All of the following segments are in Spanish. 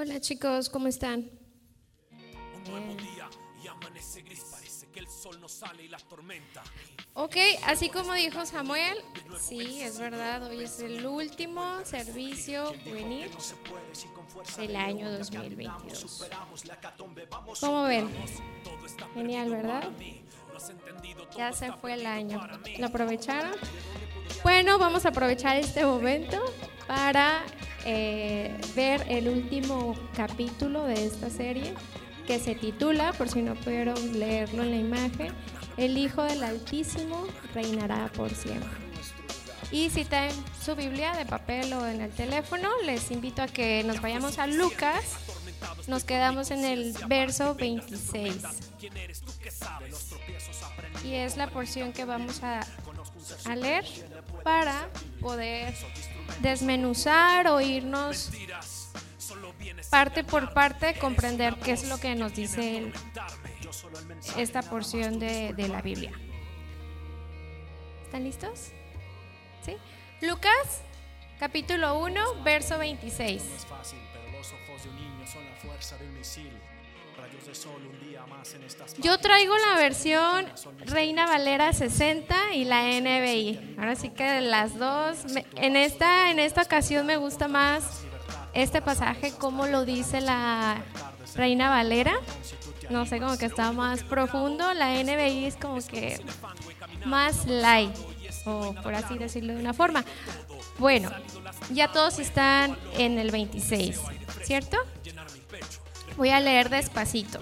Hola chicos, ¿cómo están? Un nuevo día y amanece gris, parece que el sol no sale y la tormenta. Ok, así como dijo Samuel, sí, es verdad, hoy es el último servicio juvenil del año 2022. ¿Cómo ven? Genial, ¿verdad? Ya se fue el año. ¿Lo aprovecharon? Bueno, vamos a aprovechar este momento para eh, ver el último capítulo de esta serie que se titula, por si no pudieron leerlo en la imagen, El Hijo del Altísimo reinará por siempre. Y si está en su Biblia de papel o en el teléfono, les invito a que nos vayamos a Lucas. Nos quedamos en el verso 26. Y es la porción que vamos a, a leer para poder desmenuzar o irnos parte por parte, comprender qué es lo que nos dice esta porción de, la Biblia. ¿Están listos? ¿Sí? Lucas, capítulo 1, verso 26. No es fácil, pero los ojos de un niño son la fuerza de un misil. Yo traigo la versión Reina Valera 60 y la NBI. Ahora sí que las dos. En esta, en esta ocasión me gusta más este pasaje, como lo dice la Reina Valera. No sé, como que está más profundo. La NBI es como que más light, o por así decirlo de una forma. Bueno, ya todos están en el 26, ¿cierto? Voy a leer despacito.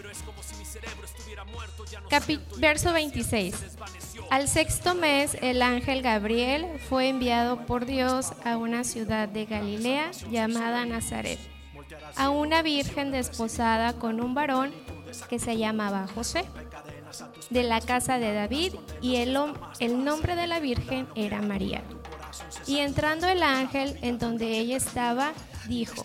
Verso 26. Al sexto mes, el ángel Gabriel fue enviado por Dios a una ciudad de Galilea llamada Nazaret, a una virgen desposada con un varón que se llamaba José, de la casa de David, y el nombre de la virgen era María. Y entrando el ángel en donde ella estaba, dijo,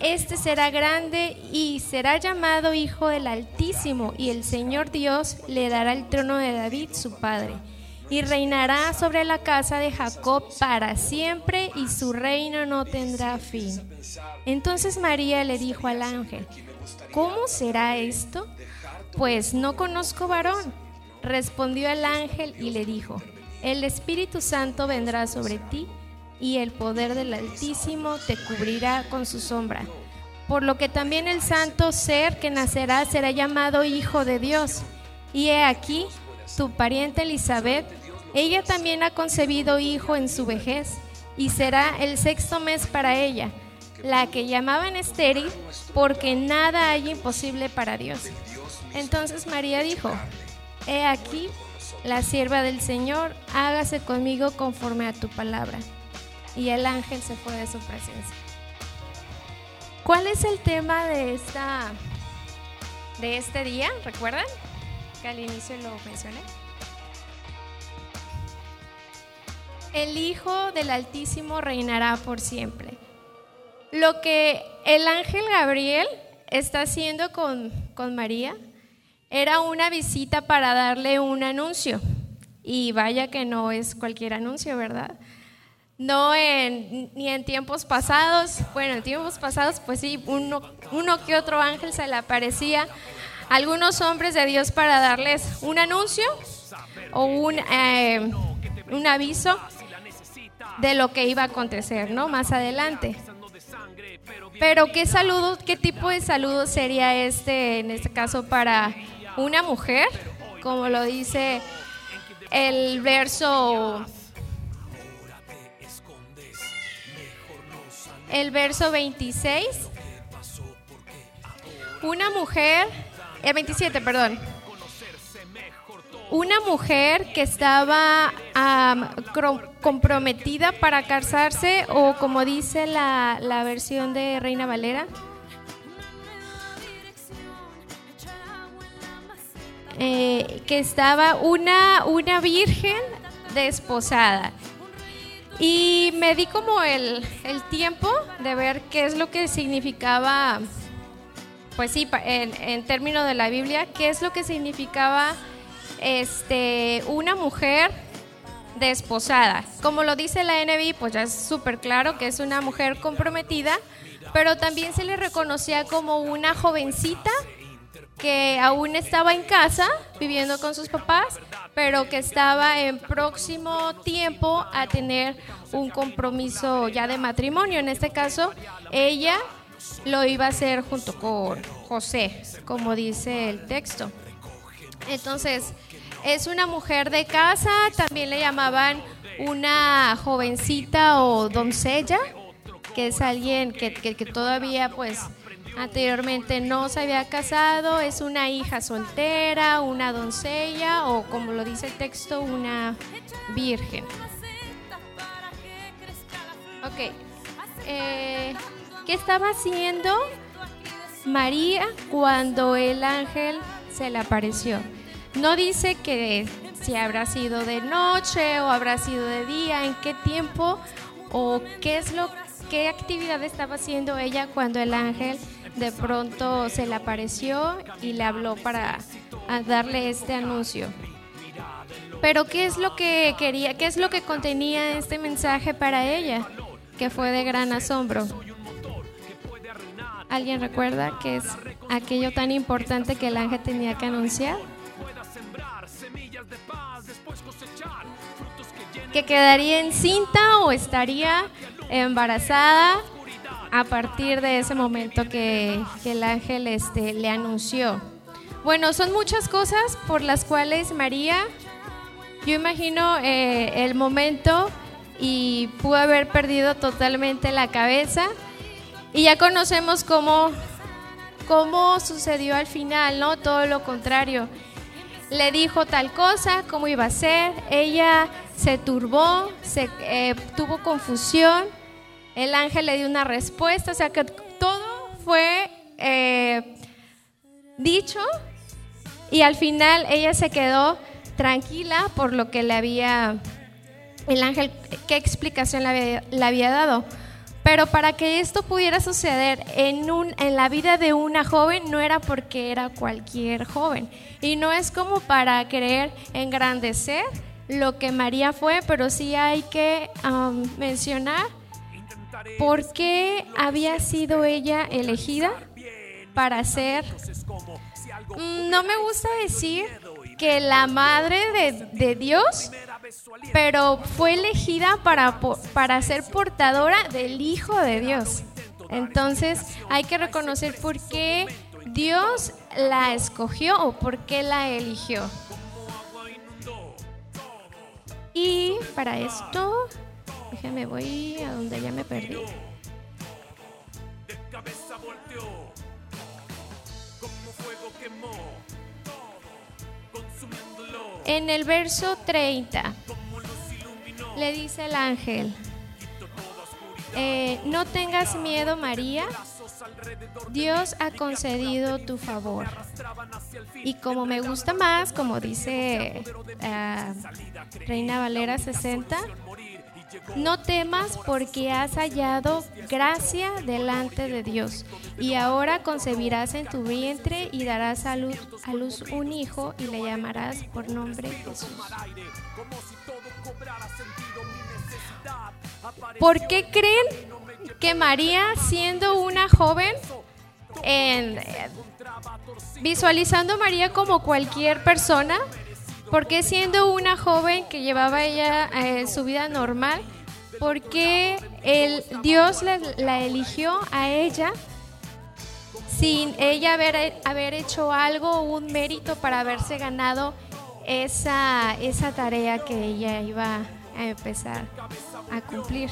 Este será grande y será llamado Hijo del Altísimo, y el Señor Dios le dará el trono de David, su padre, y reinará sobre la casa de Jacob para siempre, y su reino no tendrá fin. Entonces María le dijo al ángel, ¿cómo será esto? Pues no conozco varón. Respondió el ángel y le dijo, el Espíritu Santo vendrá sobre ti y el poder del Altísimo te cubrirá con su sombra. Por lo que también el santo ser que nacerá será llamado Hijo de Dios. Y he aquí, tu pariente Elizabeth, ella también ha concebido hijo en su vejez, y será el sexto mes para ella, la que llamaban estéril, porque nada hay imposible para Dios. Entonces María dijo, He aquí, la sierva del Señor, hágase conmigo conforme a tu palabra. Y el ángel se fue de su presencia. ¿Cuál es el tema de esta de este día? ¿Recuerdan? Que al inicio lo mencioné. El Hijo del Altísimo reinará por siempre. Lo que el ángel Gabriel está haciendo con, con María era una visita para darle un anuncio. Y vaya que no es cualquier anuncio, ¿verdad? No en, ni en tiempos pasados, bueno, en tiempos pasados pues sí, uno, uno que otro ángel se le aparecía a algunos hombres de Dios para darles un anuncio o un, eh, un aviso de lo que iba a acontecer, ¿no? Más adelante. Pero qué saludo, qué tipo de saludo sería este, en este caso, para una mujer, como lo dice el verso el verso 26. Una mujer, eh, el 27, perdón. Una mujer que estaba comprometida para casarse o como dice la, la versión de Reina Valera. Eh, que estaba una, una virgen desposada. Y me di como el, el tiempo de ver qué es lo que significaba, pues sí, en, en términos de la Biblia, qué es lo que significaba este, una mujer desposada. Como lo dice la NBI, pues ya es súper claro que es una mujer comprometida, pero también se le reconocía como una jovencita que aún estaba en casa viviendo con sus papás, pero que estaba en próximo tiempo a tener un compromiso ya de matrimonio. En este caso, ella lo iba a hacer junto con José, como dice el texto. Entonces, es una mujer de casa, también le llamaban una jovencita o doncella, que es alguien que, que, todavía pues anteriormente no se había casado, es una hija soltera, una doncella o como lo dice el texto, una virgen. Ok, eh, ¿qué estaba haciendo María cuando el ángel se le apareció? No dice que si habrá sido de noche o habrá sido de día, en qué tiempo o qué es lo qué actividad estaba haciendo ella cuando el ángel de pronto se le apareció y le habló para darle este anuncio. Pero ¿qué es lo que quería, qué es lo que contenía este mensaje para ella, que fue de gran asombro? ¿Alguien recuerda qué es aquello tan importante que el ángel tenía que anunciar? Que quedaría encinta o estaría embarazada a partir de ese momento que, el ángel este, le anunció. Bueno, son muchas cosas por las cuales María, yo imagino eh, el momento y pudo haber perdido totalmente la cabeza. Y ya conocemos cómo, cómo sucedió al final, ¿no? Todo lo contrario. Le dijo tal cosa, cómo iba a ser. Ella se turbó, se, eh, tuvo confusión el ángel le dio una respuesta, o sea que todo fue eh, dicho y al final ella se quedó tranquila por lo que le había, el ángel, qué explicación le había, dado. Pero para que esto pudiera suceder en, un, en la vida de una joven no era porque era cualquier joven. Y no es como para querer engrandecer lo que María fue, pero sí hay que um, mencionar ¿Por qué había sido ella elegida para ser, mm, no me gusta decir que la madre de, Dios, pero fue elegida para, para ser portadora del Hijo de Dios. Entonces hay que reconocer por qué Dios la escogió o por qué la eligió. Y para esto me voy a donde ya me perdí. En el verso 30 le dice el ángel, eh, no tengas miedo María, Dios ha concedido tu favor. Y como me gusta más, como dice eh, Reina Valera 60, no temas porque has hallado gracia delante de Dios. Y ahora concebirás en tu vientre y darás a luz, a luz un hijo y le llamarás por nombre Jesús. ¿Por qué creen que María, siendo una joven, visualizando a María como cualquier persona, porque siendo una joven que llevaba ella eh, su vida normal, porque el Dios la, eligió a ella sin ella haber, haber hecho algo, un mérito para haberse ganado esa, esa tarea que ella iba a empezar a cumplir.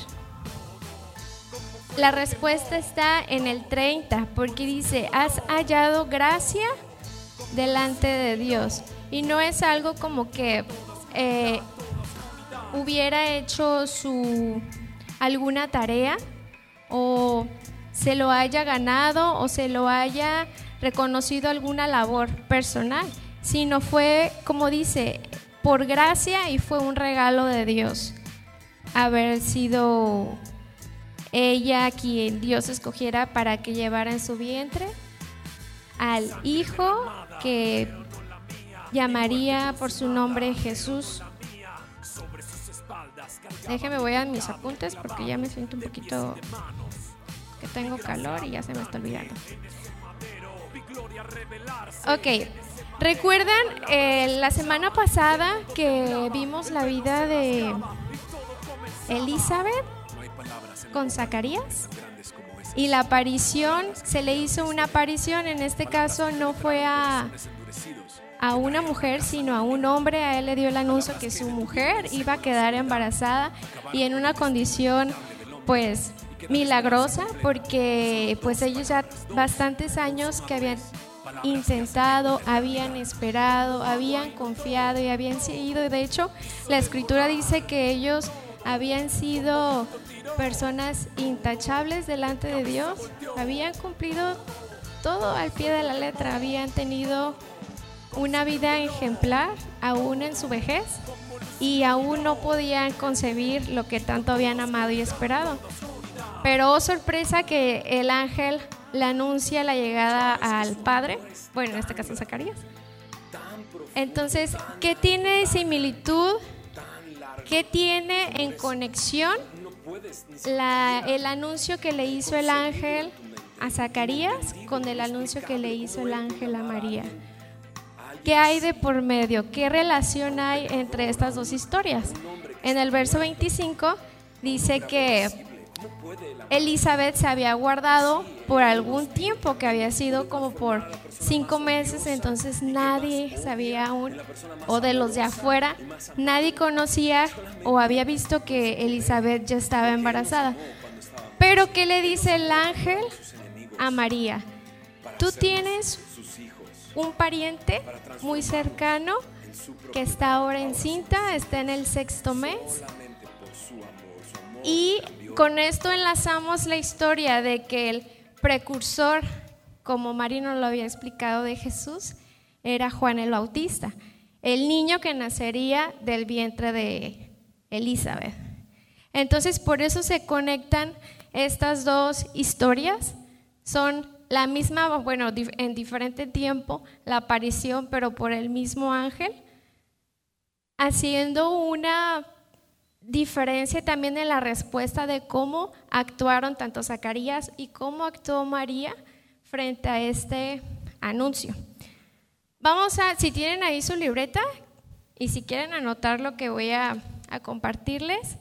La respuesta está en el 30, porque dice, has hallado gracia delante de Dios. Y no es algo como que eh, hubiera hecho su alguna tarea o se lo haya ganado o se lo haya reconocido alguna labor personal. sino fue, como dice, por gracia y fue un regalo de Dios haber sido ella quien Dios escogiera para que llevara en su vientre al hijo que llamaría por su nombre Jesús. Déjeme voy a mis apuntes porque ya me siento un poquito que tengo calor y ya se me está olvidando. Ok, ¿recuerdan eh, la semana pasada que vimos la vida de Elizabeth con Zacarías? Y la aparición, se le hizo una aparición, en este caso no fue a, a una mujer, sino a un hombre. A él le dio el anuncio que su mujer iba a quedar embarazada y en una condición, pues, milagrosa, porque pues ellos ya bastantes años que habían intentado, habían esperado, habían confiado y habían seguido. De hecho, la escritura dice que ellos habían sido personas intachables delante de Dios, habían cumplido todo al pie de la letra, habían tenido una vida ejemplar aún en su vejez y aún no podían concebir lo que tanto habían amado y esperado. Pero oh sorpresa que el ángel le anuncia la llegada al Padre, bueno, en este caso Zacarías. Entonces, ¿qué tiene similitud? ¿Qué tiene en conexión el anuncio que le hizo el ángel a Zacarías con el anuncio que le hizo el ángel a María? ¿Qué hay de por medio? ¿Qué relación hay entre estas dos historias? En el verso 25 dice que Elizabeth se había guardado por algún tiempo, que había sido como por cinco meses, entonces nadie sabía aún, o de los de afuera, nadie conocía o había visto que Elizabeth ya estaba embarazada. Pero ¿qué le dice el ángel a María? Tú tienes un pariente muy cercano que está ahora encinta, está en el sexto mes. Y con esto enlazamos la historia de que el precursor, como Marino lo había explicado de Jesús, era Juan el Bautista, el niño que nacería del vientre de Elizabeth. Entonces, por eso se conectan estas dos historias. Son la misma, bueno, en diferente tiempo, la aparición, pero por el mismo ángel, haciendo una diferencia también en la respuesta de cómo actuaron tanto Zacarías y cómo actuó María frente a este anuncio. Vamos a, si tienen ahí su libreta y si quieren anotar lo que voy a, a compartirles,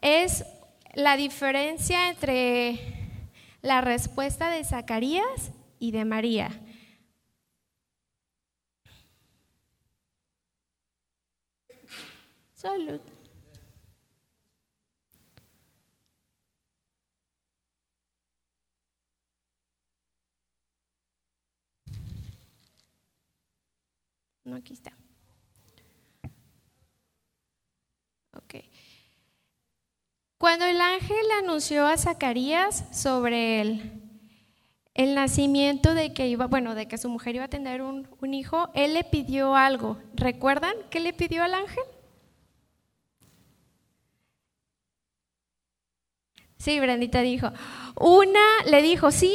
es la diferencia entre la respuesta de Zacarías y de María. Salud. No, aquí está. Ok. Cuando el ángel anunció a Zacarías sobre el, el, nacimiento de que iba, bueno, de que su mujer iba a tener un, un hijo, él le pidió algo. ¿Recuerdan qué le pidió al ángel? Sí, Brandita dijo. Una le dijo, sí,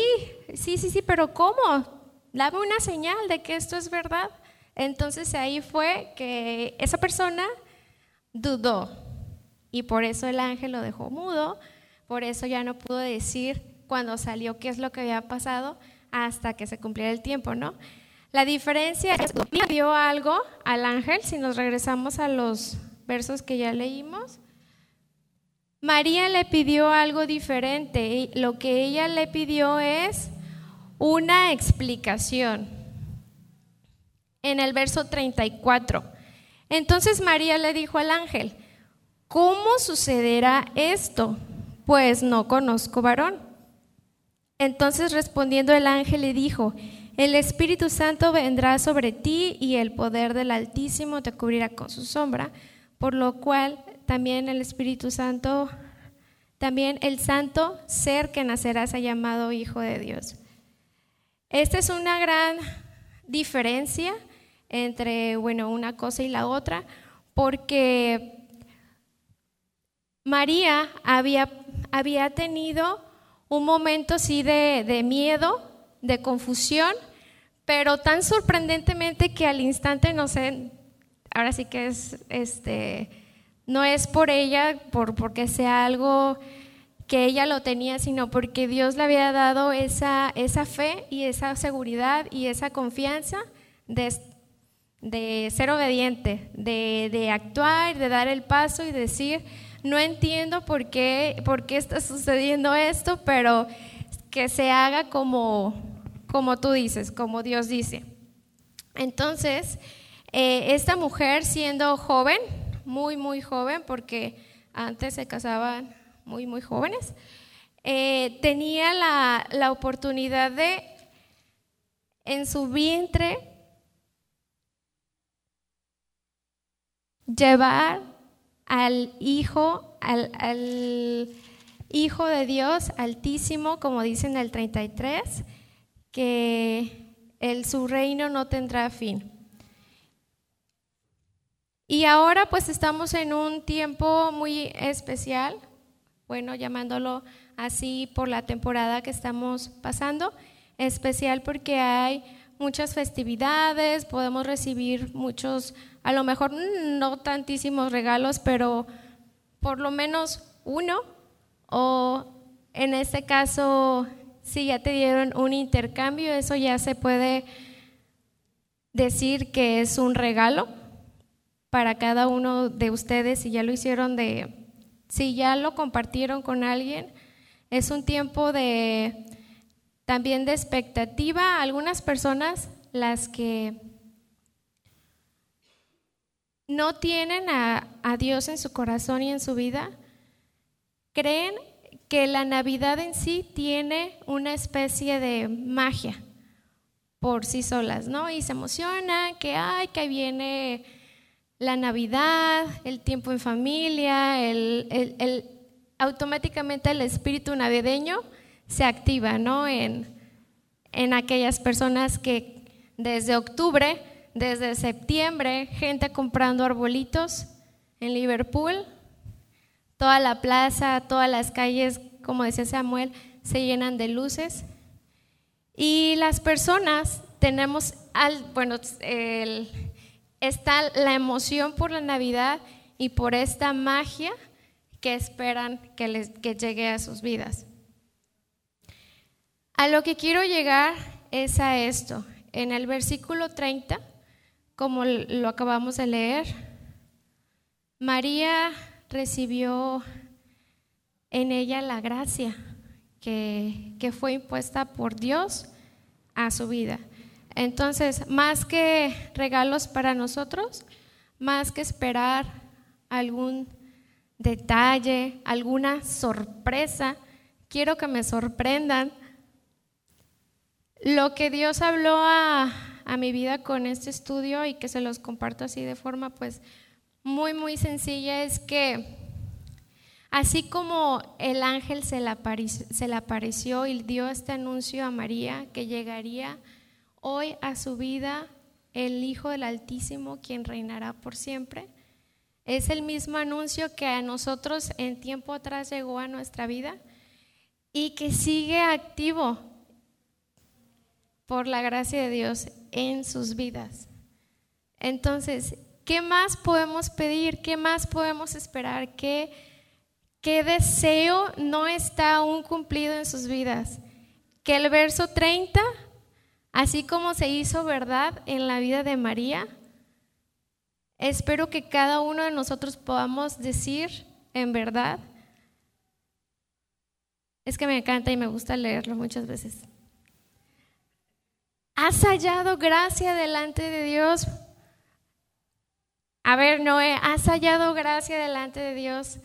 sí, sí, sí, pero ¿cómo? Dame una señal de que esto es verdad. Entonces ahí fue que esa persona dudó y por eso el ángel lo dejó mudo, por eso ya no pudo decir cuando salió qué es lo que había pasado hasta que se cumpliera el tiempo, ¿no? La diferencia es que dio algo al ángel, si nos regresamos a los versos que ya leímos, María le pidió algo diferente y lo que ella le pidió es una explicación en el verso 34. Entonces María le dijo al ángel, ¿cómo sucederá esto? Pues no conozco varón. Entonces respondiendo el ángel le dijo, el Espíritu Santo vendrá sobre ti y el poder del Altísimo te cubrirá con su sombra, por lo cual también el Espíritu Santo, también el santo ser que nacerá ha llamado Hijo de Dios. Esta es una gran diferencia entre, bueno, una cosa y la otra, porque María había, había tenido un momento así de, de miedo, de confusión, pero tan sorprendentemente que al instante, no sé, ahora sí que es, este, no es por ella, por, porque sea algo que ella lo tenía, sino porque Dios le había dado esa, esa fe y esa seguridad y esa confianza de, de ser obediente, de, de, actuar, de dar el paso y decir, no entiendo por qué, por qué está sucediendo esto, pero que se haga como, como tú dices, como Dios dice. Entonces, eh, esta mujer siendo joven, muy, muy joven, porque antes se casaban muy, muy jóvenes, eh, tenía la, la oportunidad de en su vientre llevar al Hijo, al, Hijo de Dios Altísimo, como dice en el 33, que el, su reino no tendrá fin. Y ahora pues estamos en un tiempo muy especial, bueno, llamándolo así por la temporada que estamos pasando, especial porque hay muchas festividades, podemos recibir muchos, a lo mejor no tantísimos regalos, pero por lo menos uno, o en este caso, si ya te dieron un intercambio, eso ya se puede decir que es un regalo para cada uno de ustedes, si ya lo hicieron de si ya lo compartieron con alguien, es un tiempo de también de expectativa. Algunas personas, las que no tienen a, Dios en su corazón y en su vida, creen que la Navidad en sí tiene una especie de magia por sí solas, ¿no? Y se emocionan que, ay, que viene la Navidad, el tiempo en familia, el, automáticamente el espíritu navideño se activa ¿no? en, en aquellas personas que desde octubre, desde septiembre, gente comprando arbolitos en Liverpool, toda la plaza, todas las calles, como decía Samuel, se llenan de luces. Y las personas tenemos, bueno, está la emoción por la Navidad y por esta magia que esperan que, les, que llegue a sus vidas. A lo que quiero llegar es a esto. En el versículo 30, como lo acabamos de leer, María recibió en ella la gracia que, que fue impuesta por Dios a su vida. Entonces, más que regalos para nosotros, más que esperar algún detalle, alguna sorpresa, quiero que me sorprendan. Lo que Dios habló a, a, mi vida con este estudio y que se los comparto así de forma pues muy, muy sencilla es que así como el ángel se le, apareció, se le apareció y dio este anuncio a María que llegaría hoy a su vida el Hijo del Altísimo, quien reinará por siempre. Es el mismo anuncio que a nosotros en tiempo atrás llegó a nuestra vida y que sigue activo por la gracia de Dios en sus vidas. Entonces, ¿qué más podemos pedir? ¿Qué más podemos esperar? ¿Qué, qué deseo no está aún cumplido en sus vidas? Que el verso 30 Así como se hizo verdad en la vida de María, espero que cada uno de nosotros podamos decir en verdad, es que me encanta y me gusta leerlo muchas veces. ¿Has hallado gracia delante de Dios? A ver, Noé, ¿has hallado gracia delante de Dios?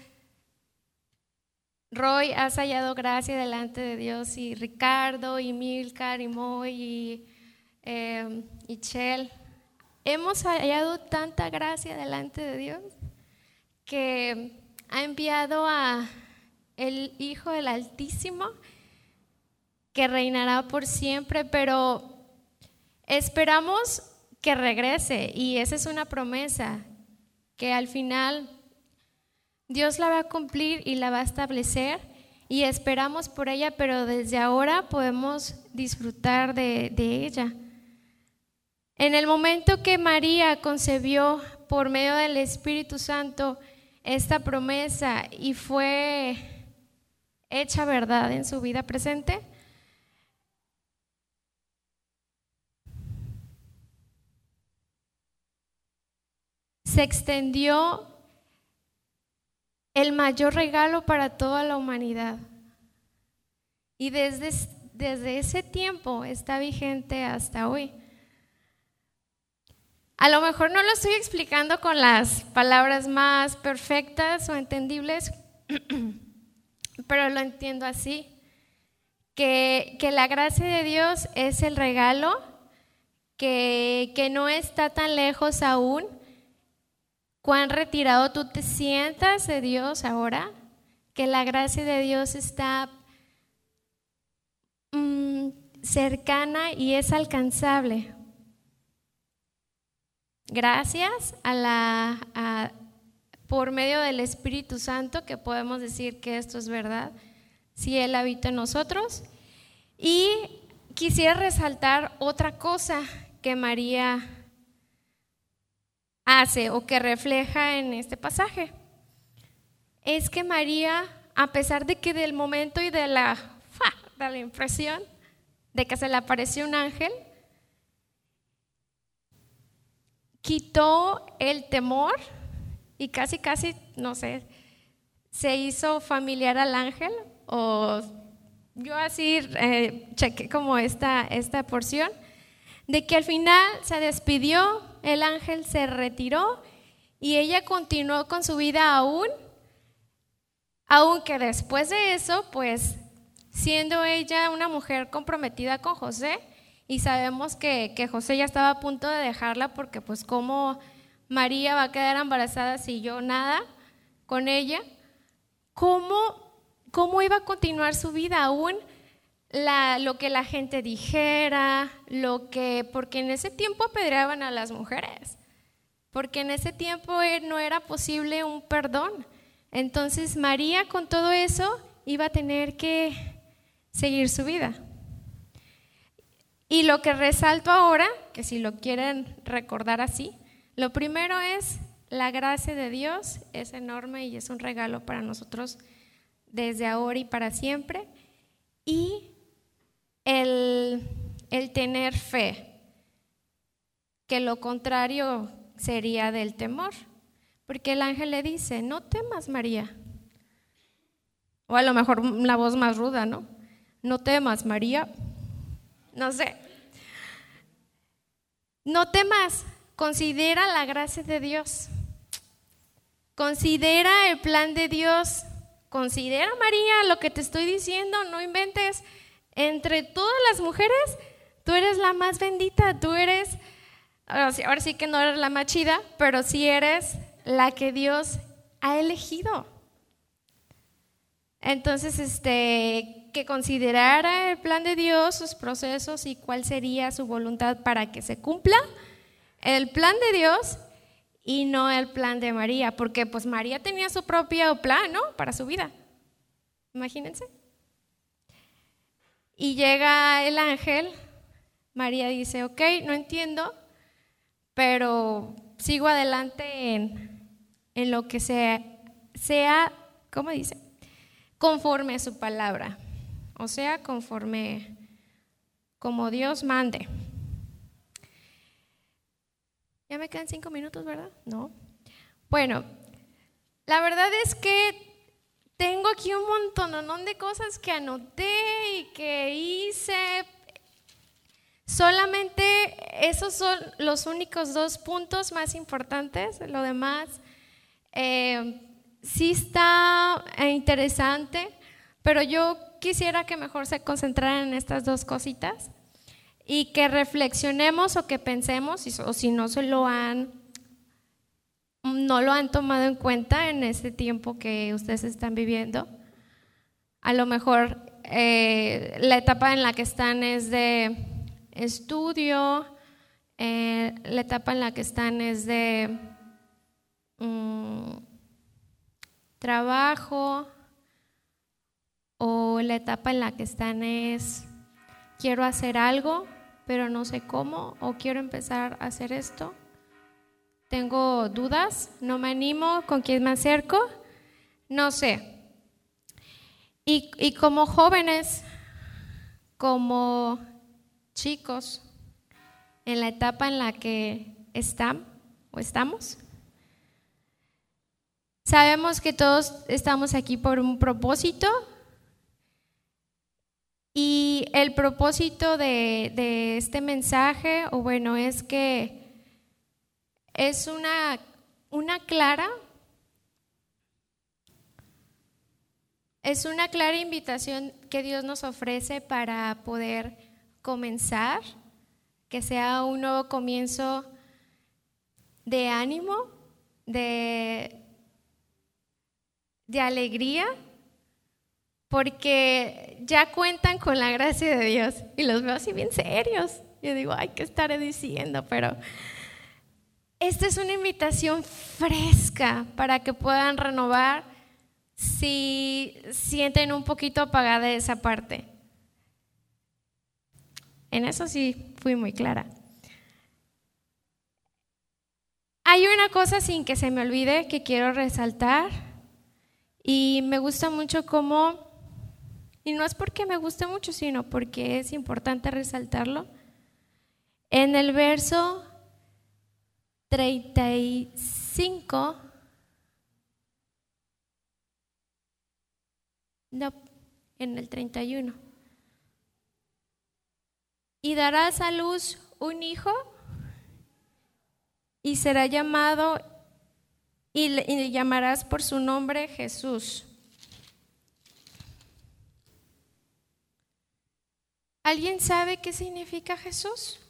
Roy, has hallado gracia delante de Dios y Ricardo y Milcar y Moy y, eh, y Chel. Hemos hallado tanta gracia delante de Dios que ha enviado a el Hijo del Altísimo que reinará por siempre, pero esperamos que regrese y esa es una promesa que al final Dios la va a cumplir y la va a establecer y esperamos por ella, pero desde ahora podemos disfrutar de, de ella. En el momento que María concebió por medio del Espíritu Santo esta promesa y fue hecha verdad en su vida presente, se extendió el mayor regalo para toda la humanidad. Y desde, desde ese tiempo está vigente hasta hoy. A lo mejor no lo estoy explicando con las palabras más perfectas o entendibles, pero lo entiendo así, que, que la gracia de Dios es el regalo, que, que no está tan lejos aún, cuán retirado tú te sientas de Dios ahora, que la gracia de Dios está mm, cercana y es alcanzable. Gracias a la, por medio del Espíritu Santo que podemos decir que esto es verdad, si Él habita en nosotros. Y quisiera resaltar otra cosa que María hace o que refleja en este pasaje. Es que María, a pesar de que del momento y de la, de la impresión de que se le apareció un ángel, quitó el temor y casi, casi, no sé, se hizo familiar al ángel o yo así eh, chequé como esta, esta porción, de que al final se despidió el ángel se retiró y ella continuó con su vida aún, aunque después de eso, pues siendo ella una mujer comprometida con José, y sabemos que, José ya estaba a punto de dejarla porque pues cómo María va a quedar embarazada si yo nada con ella, ¿cómo, cómo iba a continuar su vida aún? Lo que la gente dijera, lo que, porque en ese tiempo apedreaban a las mujeres, porque en ese tiempo eh, no era posible un perdón. Entonces María con todo eso iba a tener que seguir su vida. Y lo que resalto ahora, que si lo quieren recordar así, lo primero es la gracia de Dios, es enorme y es un regalo para nosotros desde ahora y para siempre. Y el, tener fe, que lo contrario sería del temor, porque el ángel le dice, no temas María. O a lo mejor la voz más ruda, ¿no? No temas María. No sé. No temas, considera la gracia de Dios. Considera el plan de Dios. Considera, María, lo que te estoy diciendo, no inventes entre todas las mujeres, tú eres la más bendita, tú eres, ahora sí que no eres la más chida, pero sí eres la que Dios ha elegido. Entonces, este, que considerara el plan de Dios, sus procesos y cuál sería su voluntad para que se cumpla el plan de Dios y no el plan de María, porque pues María tenía su propio plan, ¿no? Para su vida. Imagínense. Y llega el ángel, María dice, ok, no entiendo, pero sigo adelante en, en lo que sea, sea, ¿cómo dice? Conforme a su palabra, o sea, conforme como Dios mande. Ya me quedan cinco minutos, ¿verdad? No. Bueno, la verdad es que tengo aquí un montón de cosas que anoté y que hice. Solamente esos son los únicos dos puntos más importantes. Lo demás eh, sí está interesante, pero yo quisiera que mejor se concentraran en estas dos cositas y que reflexionemos o que pensemos, o si no se lo han no lo han tomado en cuenta en este tiempo que ustedes están viviendo. A lo mejor eh, la etapa en la que están es de estudio, Eh, la etapa en la que están es de mm, trabajo o la etapa en la que están es quiero hacer algo, pero no sé cómo o quiero empezar a hacer esto. Tengo dudas, no me animo, con quién me acerco, no sé. Y, y como jóvenes, como chicos, en la etapa en la que están o estamos, sabemos que todos estamos aquí por un propósito y el propósito de, de este mensaje, o bueno, es que es una, una clara Es una clara invitación que Dios nos ofrece para poder comenzar, que sea un nuevo comienzo de ánimo, de, de alegría, porque ya cuentan con la gracia de Dios y los veo así bien serios. Yo digo, ay, ¿qué estaré diciendo? Pero esta es una invitación fresca para que puedan renovar si sienten un poquito apagada esa parte. En eso sí fui muy clara. Hay una cosa sin que se me olvide que quiero resaltar y me gusta mucho cómo, y no es porque me guste mucho, sino porque es importante resaltarlo. En el verso 35 No, en el 31. Y darás a luz un hijo y será llamado y le, llamarás por su nombre Jesús. ¿Alguien sabe qué significa Jesús?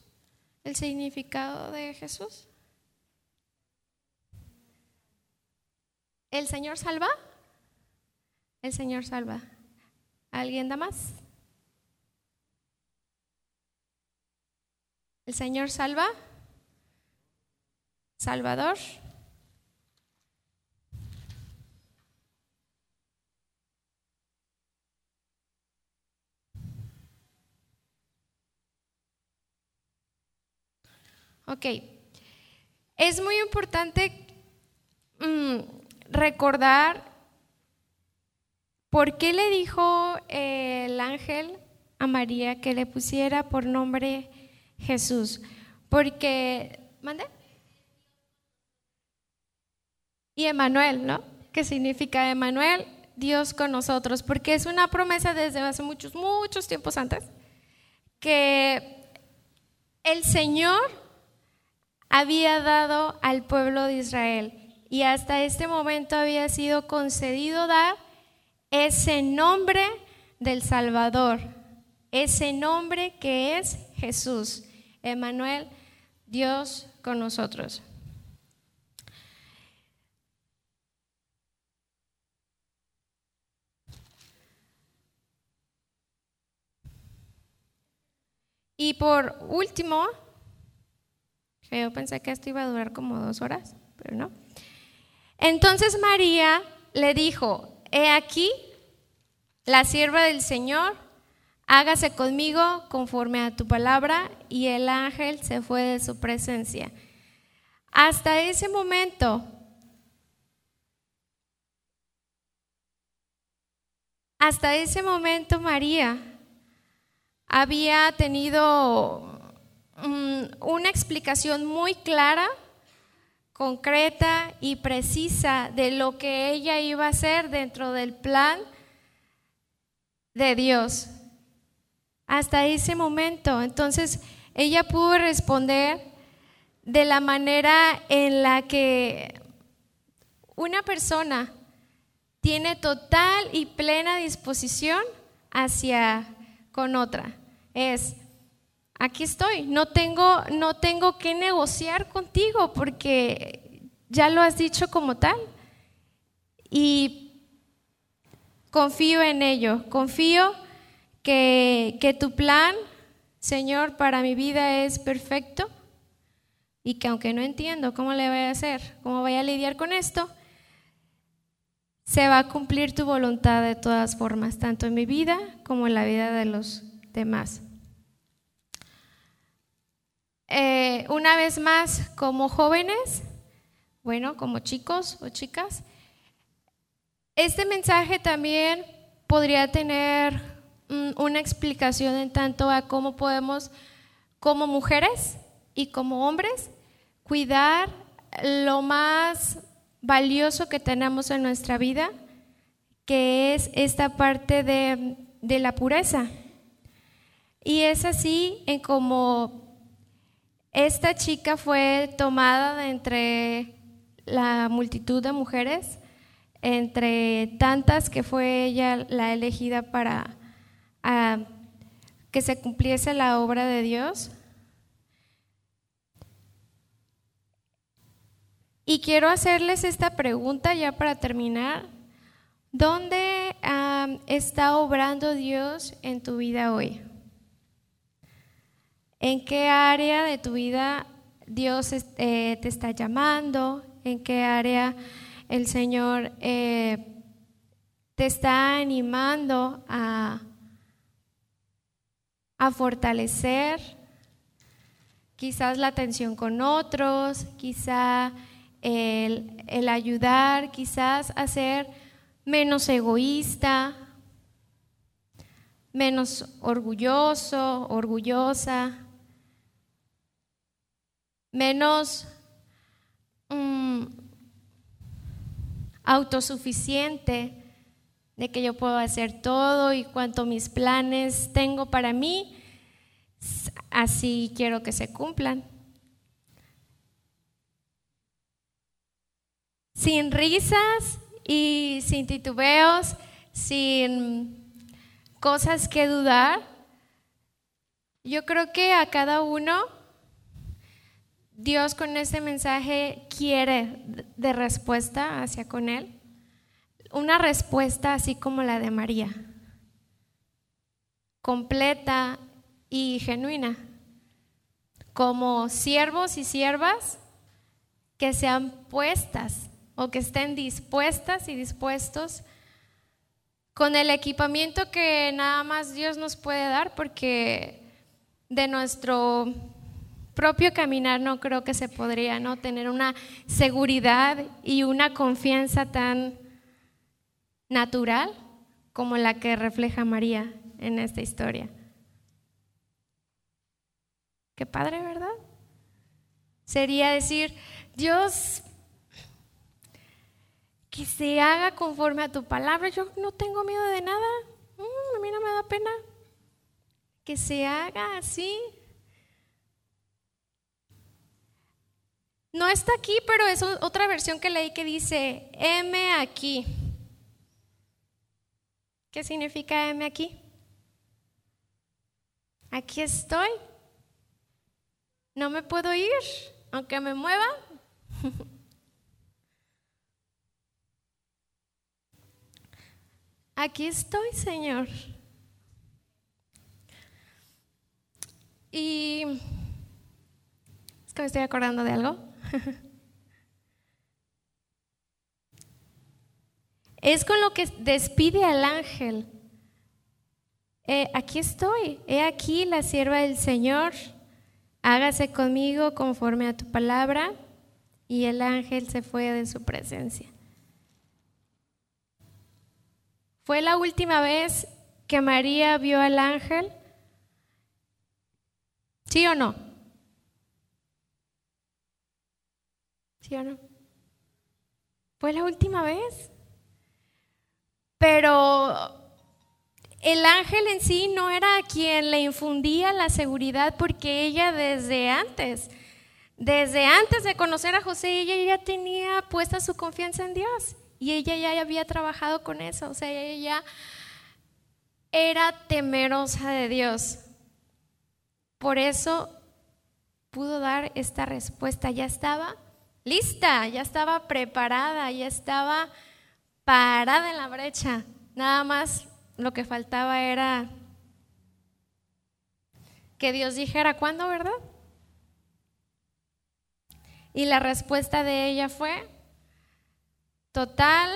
¿El significado de Jesús? ¿El Señor salva? El Señor salva. ¿Alguien da más? ¿El Señor salva? ¿Salvador? Ok. Es muy importante mm, recordar ¿Por qué le dijo eh, el ángel a María que le pusiera por nombre Jesús? Porque, ¿mande? Y Emanuel, ¿no? ¿Qué significa Emanuel? Dios con nosotros, porque es una promesa desde hace muchos, muchos tiempos antes, que el Señor había dado al pueblo de Israel y hasta este momento había sido concedido dar ese nombre del Salvador, ese nombre que es Jesús, Emanuel, Dios con nosotros. Y por último, yo pensé que esto iba a durar como dos horas, pero no. Entonces María le dijo, he aquí, la sierva del Señor, hágase conmigo conforme a tu palabra, y el ángel se fue de su presencia. Hasta ese momento, hasta ese momento María había tenido mm, una explicación muy clara concreta y precisa de lo que ella iba a hacer dentro del plan de Dios. Hasta ese momento. Entonces, ella pudo responder de la manera en la que una persona tiene total y plena disposición hacia con otra. Es, aquí estoy, no tengo, no tengo que negociar contigo porque ya lo has dicho como tal. Y confío en ello, confío que, que tu plan, Señor, para mi vida es perfecto y que aunque no entiendo cómo le voy a hacer, cómo voy a lidiar con esto, se va a cumplir tu voluntad de todas formas, tanto en mi vida como en la vida de los demás. Eh, una vez más, como jóvenes, bueno, como chicos o chicas, este mensaje también podría tener una explicación en tanto a cómo podemos, como mujeres y como hombres, cuidar lo más valioso que tenemos en nuestra vida, que es esta parte de, de la pureza. Y es así en como esta chica fue tomada de entre la multitud de mujeres, entre tantas que fue ella la elegida para que se cumpliese la obra de Dios. Y quiero hacerles esta pregunta ya para terminar. ¿Dónde está obrando Dios en tu vida hoy? ¿En qué área de tu vida Dios eh, te está llamando? ¿En qué área el Señor eh, te está animando a, a fortalecer? Quizás la atención con otros, quizá el, ayudar, quizás a ser menos egoísta, menos orgulloso, orgullosa, menos mm, autosuficiente de que yo puedo hacer todo y cuanto mis planes tengo para mí, así quiero que se cumplan. sin risas y sin titubeos, sin cosas que dudar. Yo creo que a cada uno Dios con este mensaje quiere de respuesta hacia con Él. Una respuesta así como la de María, completa y genuina, como siervos y siervas que sean puestas o que estén dispuestas y dispuestos con el equipamiento que nada más Dios nos puede dar, porque de nuestro propio caminar no creo que se podría no tener una seguridad y una confianza tan natural como la que refleja María en esta historia. Qué padre, ¿verdad? Sería decir, Dios, que se haga conforme a tu palabra. Yo no tengo miedo de nada. Mm, a mí no me da pena. Que se haga así. No está aquí, pero es otra versión que leí que dice, M aquí. ¿Qué significa M aquí? Aquí estoy. No me puedo ir, aunque me mueva. aquí estoy, Señor. Y es que me estoy acordando de algo. es con lo que despide al ángel. Eh, aquí estoy, he aquí la sierva del Señor, hágase conmigo conforme a tu palabra. Y el ángel se fue de su presencia. ¿Fue la última vez que María vio al ángel? ¿Sí o no? Fue la última vez. Pero el ángel en sí no era quien le infundía la seguridad porque ella desde antes, desde antes de conocer a José, ella ya tenía puesta su confianza en Dios. Y ella ya había trabajado con eso, o sea, ella era temerosa de Dios. Por eso pudo dar esta respuesta, ya estaba lista, ya estaba preparada, ya estaba parada en la brecha. Nada más lo que faltaba era que Dios dijera, ¿cuándo, verdad? Y la respuesta de ella fue, total,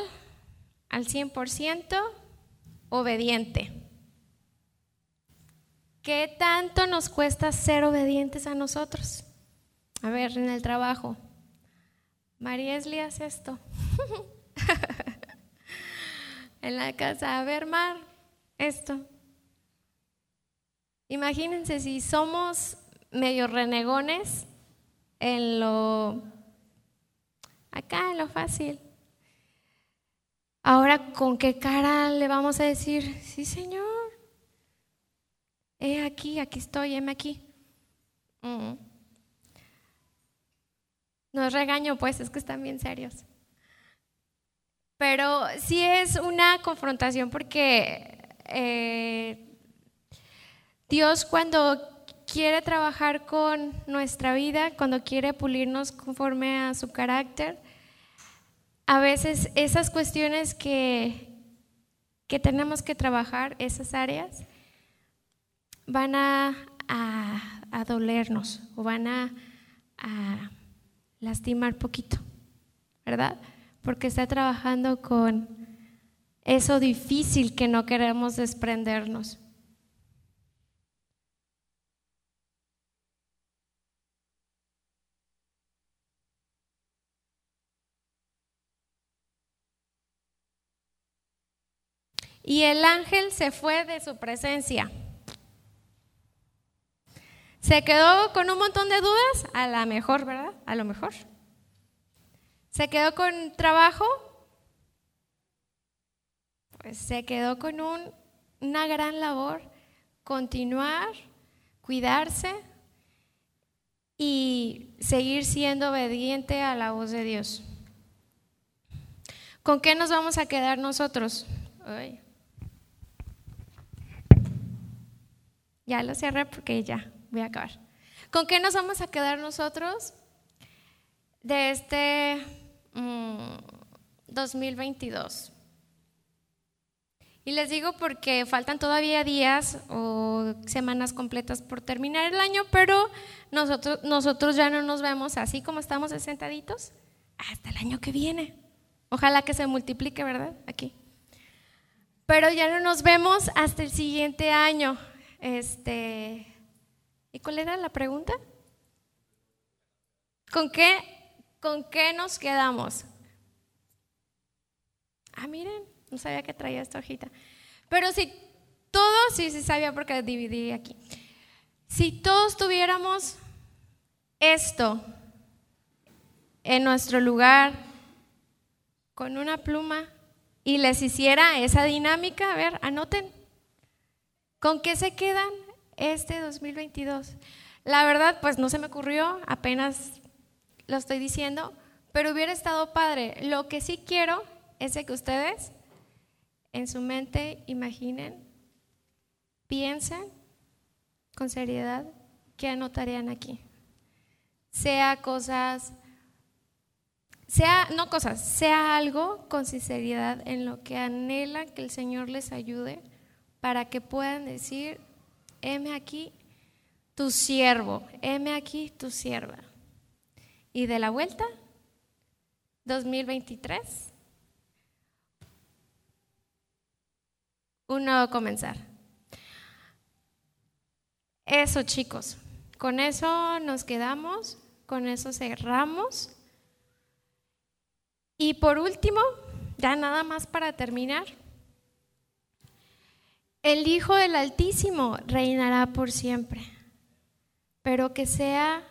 al 100%, obediente. ¿Qué tanto nos cuesta ser obedientes a nosotros? A ver, en el trabajo. María Esli hace esto. en la casa, a ver, Mar, esto. Imagínense si somos medio renegones en lo acá, en lo fácil. Ahora, ¿con qué cara le vamos a decir, sí, Señor? He aquí, aquí estoy, heme aquí. Mm. No es regaño, pues, es que están bien serios. Pero sí es una confrontación porque eh, Dios cuando quiere trabajar con nuestra vida, cuando quiere pulirnos conforme a su carácter, a veces esas cuestiones que, que tenemos que trabajar, esas áreas, van a, a, dolernos o van a, a lastimar poquito, ¿verdad? Porque está trabajando con eso difícil que no queremos desprendernos. Y el ángel se fue de su presencia. Se quedó con un montón de dudas, a lo mejor, ¿verdad? A lo mejor. Se quedó con trabajo, pues se quedó con una gran labor, continuar, cuidarse y seguir siendo obediente a la voz de Dios. ¿Con qué nos vamos a quedar nosotros? Ya lo cerré porque ya voy a acabar. ¿Con qué nos vamos a quedar nosotros de este 2022? Mm, y les digo porque faltan todavía días o semanas completas por terminar el año, pero nosotros, nosotros ya no nos vemos así como estamos sentaditos hasta el año que viene. Ojalá que se multiplique, ¿verdad? Aquí. Pero ya no nos vemos hasta el siguiente año. Este, ¿Y cuál era la pregunta? ¿Con qué, con qué nos quedamos? Ah, miren, no sabía que traía esta hojita. Pero si todos, sí, sí sabía porque dividí aquí. Si todos tuviéramos esto en nuestro lugar, con una pluma, y les hiciera esa dinámica, a ver, anoten, ¿con qué se quedan? Este 2022. La verdad, pues no se me ocurrió, apenas lo estoy diciendo, pero hubiera estado padre. Lo que sí quiero es que ustedes en su mente imaginen, piensen con seriedad qué anotarían aquí. Sea cosas, sea, no cosas, sea algo con sinceridad en lo que anhelan que el Señor les ayude para que puedan decir, heme aquí tu siervo, heme aquí tu sierva. Y de la vuelta, 2023, un nuevo comenzar. Eso chicos, con eso nos quedamos, con eso cerramos. Y por último, ya nada más para terminar. El Hijo del Altísimo reinará por siempre, pero que sea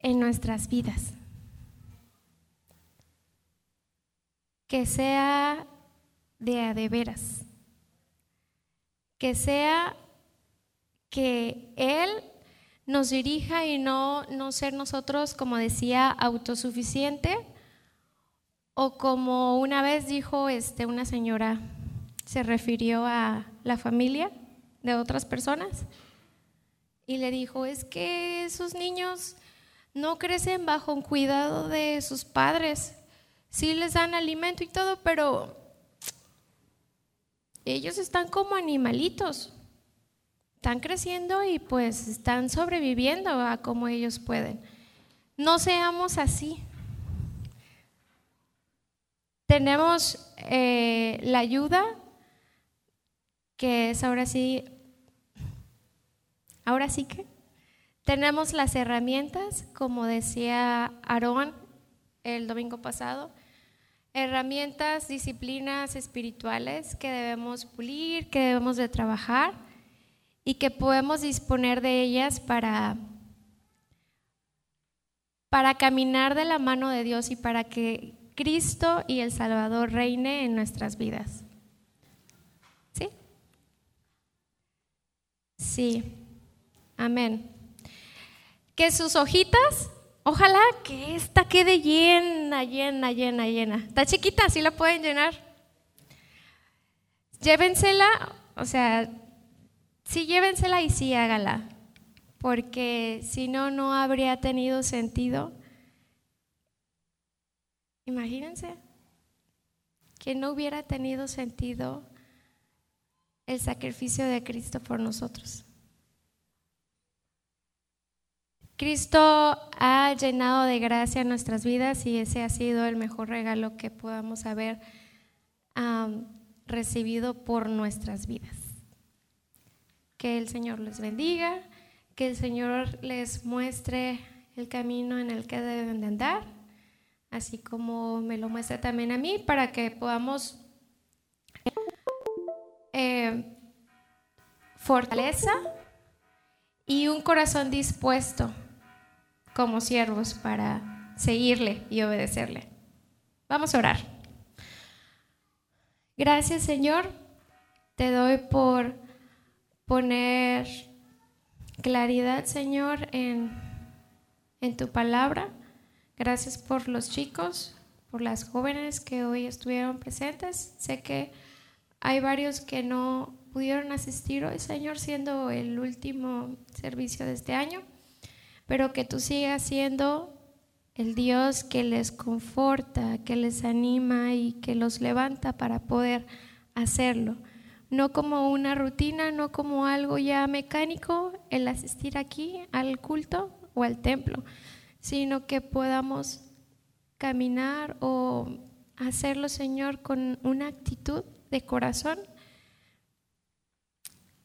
en nuestras vidas. Que sea de a de veras. Que sea que Él nos dirija y no, no ser nosotros, como decía, autosuficiente o como una vez dijo este, una señora se refirió a la familia de otras personas y le dijo, es que esos niños no crecen bajo un cuidado de sus padres, sí les dan alimento y todo, pero ellos están como animalitos, están creciendo y pues están sobreviviendo a como ellos pueden. no seamos así. Tenemos eh, la ayuda, que es ahora sí, ahora sí que tenemos las herramientas, como decía Aarón el domingo pasado, herramientas, disciplinas espirituales que debemos pulir, que debemos de trabajar y que podemos disponer de ellas para, para caminar de la mano de Dios y para que Cristo y el Salvador reine en nuestras vidas. ¿Sí? Sí. Amén. Que sus hojitas Ojalá que esta quede llena, llena, llena, llena. Está chiquita, así la pueden llenar. Llévensela, o sea, sí llévensela y sí hágala, porque si no, no habría tenido sentido. Imagínense que no hubiera tenido sentido el sacrificio de Cristo por nosotros. Cristo ha llenado de gracia nuestras vidas y ese ha sido el mejor regalo que podamos haber recibido por nuestras vidas. Que el Señor les bendiga, que el Señor les muestre el camino en el que deben de andar, así como me lo muestra también a mí, para que podamos eh, fortaleza y un corazón dispuesto como siervos para seguirle y obedecerle. Vamos a orar. Gracias Señor, te doy por poner claridad Señor en, en tu palabra. Gracias por los chicos, por las jóvenes que hoy estuvieron presentes. Sé que hay varios que no pudieron asistir hoy, Señor, siendo el último servicio de este año pero que tú sigas siendo el Dios que les conforta, que les anima y que los levanta para poder hacerlo. No como una rutina, no como algo ya mecánico el asistir aquí al culto o al templo, sino que podamos caminar o hacerlo, Señor, con una actitud de corazón.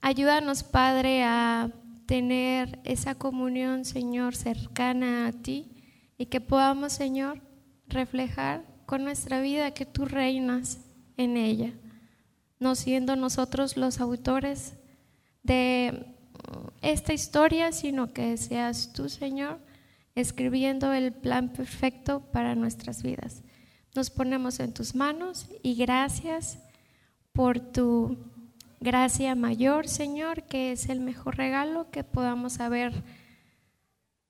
Ayúdanos, Padre, a tener esa comunión, Señor, cercana a ti y que podamos, Señor, reflejar con nuestra vida que tú reinas en ella, no siendo nosotros los autores de esta historia, sino que seas tú, Señor, escribiendo el plan perfecto para nuestras vidas. Nos ponemos en tus manos y gracias por tu gracia mayor, Señor, que es el mejor regalo que podamos haber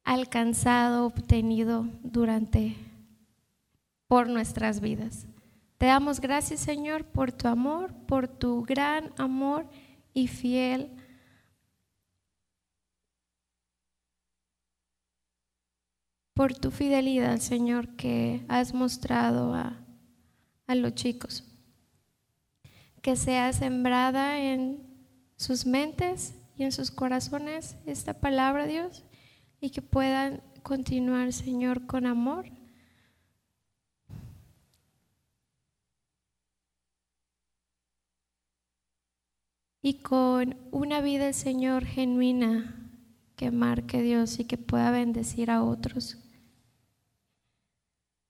alcanzado, obtenido durante por nuestras vidas. Te damos gracias, Señor, por tu amor, por tu gran amor y fiel por tu fidelidad, Señor, que has mostrado a, a los chicos que sea sembrada en sus mentes y en sus corazones esta palabra, Dios, y que puedan continuar, Señor, con amor. Y con una vida, Señor, genuina que marque Dios y que pueda bendecir a otros.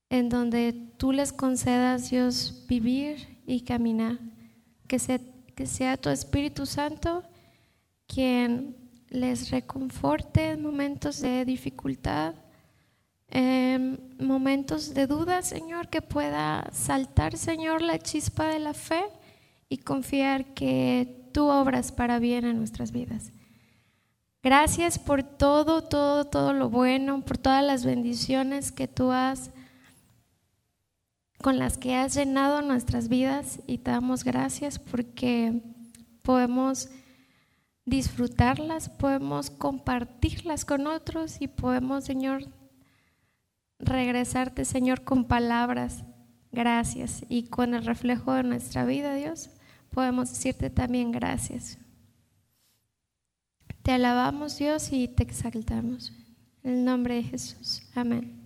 En donde tú les concedas, Dios, vivir y caminar que sea, sea tu Espíritu Santo quien les reconforte en momentos de dificultad, en momentos de duda, Señor, que pueda saltar, Señor, la chispa de la fe y confiar que tú obras para bien en nuestras vidas. Gracias por todo, todo, todo lo bueno, por todas las bendiciones que tú has con las que has llenado nuestras vidas y te damos gracias porque podemos disfrutarlas, podemos compartirlas con otros y podemos, Señor, regresarte, Señor, con palabras, gracias. Y con el reflejo de nuestra vida, Dios, podemos decirte también gracias. Te alabamos, Dios, y te exaltamos. En el nombre de Jesús. Amén.